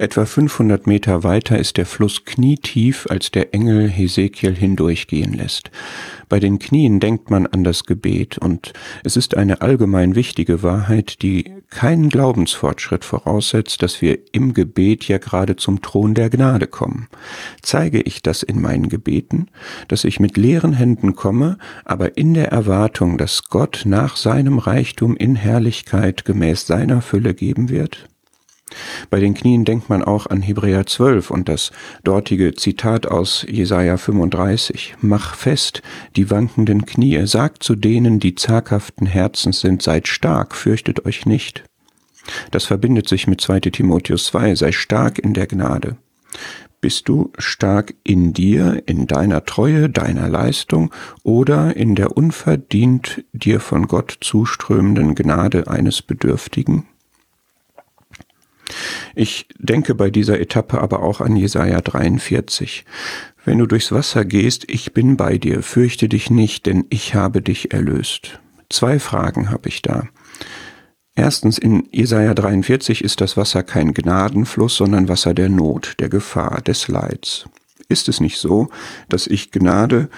Etwa 500 Meter weiter ist der Fluss knietief, als der Engel Hesekiel hindurchgehen lässt. Bei den Knien denkt man an das Gebet und es ist eine allgemein wichtige Wahrheit, die keinen Glaubensfortschritt voraussetzt, dass wir im Gebet ja gerade zum Thron der Gnade kommen. Zeige ich das in meinen Gebeten, dass ich mit leeren Händen komme, aber in der Erwartung, dass Gott nach seinem Reichtum in Herrlichkeit gemäß seiner Fülle geben wird? Bei den Knien denkt man auch an Hebräer 12 und das dortige Zitat aus Jesaja 35. Mach fest die wankenden Knie, sagt zu denen, die zaghaften Herzens sind, seid stark, fürchtet euch nicht. Das verbindet sich mit 2 Timotheus 2, sei stark in der Gnade. Bist du stark in dir, in deiner Treue, deiner Leistung oder in der unverdient dir von Gott zuströmenden Gnade eines Bedürftigen? Ich denke bei dieser Etappe aber auch an Jesaja 43. Wenn du durchs Wasser gehst, ich bin bei dir, fürchte dich nicht, denn ich habe dich erlöst. Zwei Fragen habe ich da. Erstens, in Jesaja 43 ist das Wasser kein Gnadenfluss, sondern Wasser der Not, der Gefahr, des Leids. Ist es nicht so, dass ich Gnade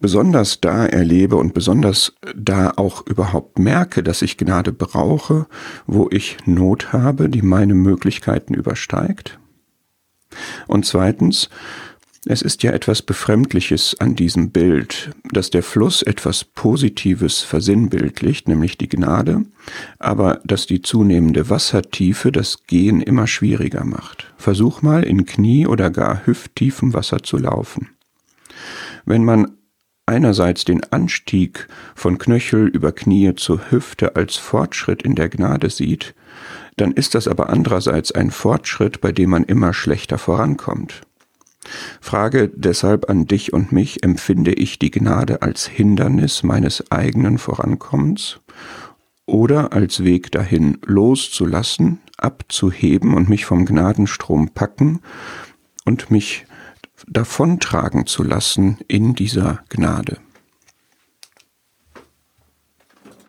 besonders da erlebe und besonders da auch überhaupt merke, dass ich Gnade brauche, wo ich Not habe, die meine Möglichkeiten übersteigt? Und zweitens, es ist ja etwas Befremdliches an diesem Bild, dass der Fluss etwas Positives versinnbildlicht, nämlich die Gnade, aber dass die zunehmende Wassertiefe das Gehen immer schwieriger macht. Versuch mal in Knie oder gar hüfttiefem Wasser zu laufen. Wenn man einerseits den Anstieg von Knöchel über Knie zur Hüfte als Fortschritt in der Gnade sieht, dann ist das aber andererseits ein Fortschritt, bei dem man immer schlechter vorankommt. Frage deshalb an dich und mich, empfinde ich die Gnade als Hindernis meines eigenen Vorankommens oder als Weg dahin loszulassen, abzuheben und mich vom Gnadenstrom packen und mich davontragen zu lassen in dieser Gnade.